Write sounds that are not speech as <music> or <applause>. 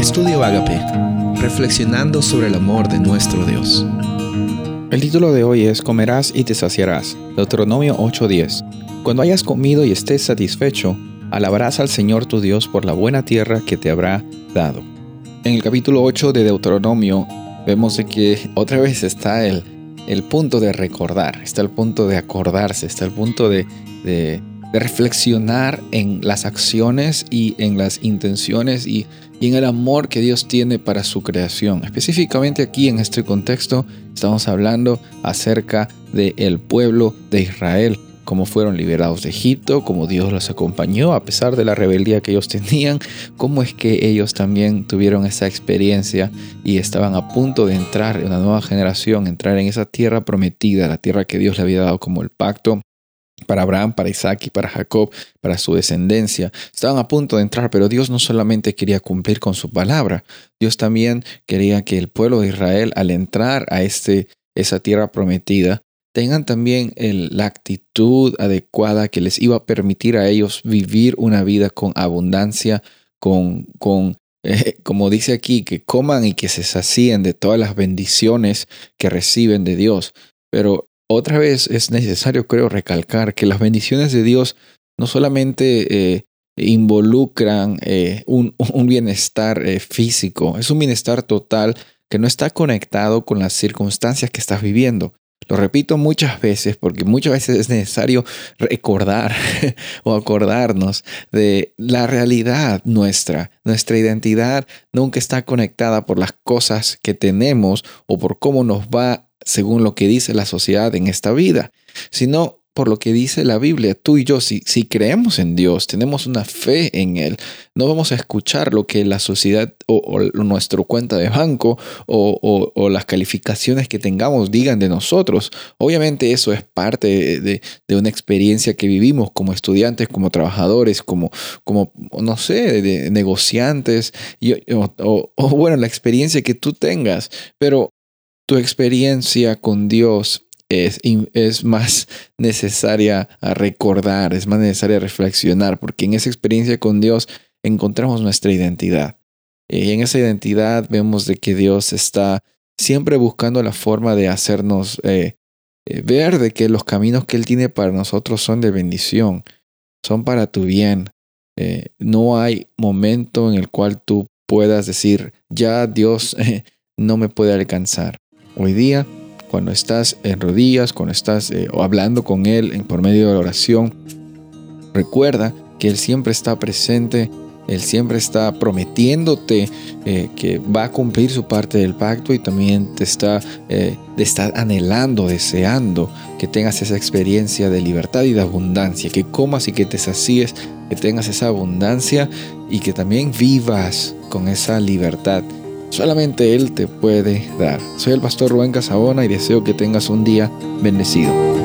Estudio Agape, reflexionando sobre el amor de nuestro Dios. El título de hoy es Comerás y te saciarás, Deuteronomio 8:10. Cuando hayas comido y estés satisfecho, alabarás al Señor tu Dios por la buena tierra que te habrá dado. En el capítulo 8 de Deuteronomio vemos que otra vez está el, el punto de recordar, está el punto de acordarse, está el punto de, de de reflexionar en las acciones y en las intenciones y, en el amor que Dios tiene para su creación. Específicamente aquí en este contexto estamos hablando acerca del pueblo de Israel, cómo fueron liberados de Egipto, cómo Dios los acompañó a pesar de la rebeldía que ellos tenían, cómo es que ellos también tuvieron esa experiencia y estaban a punto de entrar en una nueva generación, entrar en esa tierra prometida, la tierra que Dios le había dado como el pacto para Abraham, para Isaac y para Jacob, para su descendencia. Estaban a punto de entrar, pero Dios no solamente quería cumplir con su palabra, Dios también quería que el pueblo de Israel, al entrar a este, esa tierra prometida, tengan también la actitud adecuada que les iba a permitir a ellos vivir una vida con abundancia, con, con eh, como dice aquí, que coman y que se sacíen de todas las bendiciones que reciben de Dios. Pero otra vez es necesario, creo, recalcar que las bendiciones de Dios no solamente eh, involucran eh, <laughs> un, bienestar eh, físico, es un bienestar total que no está conectado con las circunstancias que estás viviendo. Lo repito muchas veces porque muchas veces es necesario recordar <laughs> o acordarnos de la realidad nuestra. Nuestra identidad nunca está conectada por las cosas que tenemos o por cómo nos va según lo que dice la sociedad en esta vida, sino por lo que dice la Biblia. Tú y yo, si, si creemos en Dios, tenemos una fe en Él, no vamos a escuchar lo que la sociedad o, nuestro cuenta de banco o, o, las calificaciones que tengamos digan de nosotros. Obviamente eso es parte de, de, una experiencia que vivimos como estudiantes, como trabajadores, como, como no sé, de negociantes, y, o bueno, la experiencia que tú tengas. Pero tu experiencia con Dios es, más necesaria a recordar, es más necesaria reflexionar, porque en esa experiencia con Dios encontramos nuestra identidad. Y en esa identidad vemos de que Dios está siempre buscando la forma de hacernos eh, eh, ver de que los caminos que Él tiene para nosotros son de bendición, son para tu bien. Eh, no hay momento en el cual tú puedas decir, ya Dios <laughs> no me puede alcanzar. Hoy día, cuando estás en rodillas, cuando estás eh, hablando con Él en, por medio de la oración, recuerda que Él siempre está presente, Él siempre está prometiéndote eh, que va a cumplir su parte del pacto y también te está, eh, te está anhelando, deseando que tengas esa experiencia de libertad y de abundancia, que comas y que te sacíes, que tengas esa abundancia y que también vivas con esa libertad Solamente Él te puede dar. Soy el pastor Rubén Casabona y deseo que tengas un día bendecido.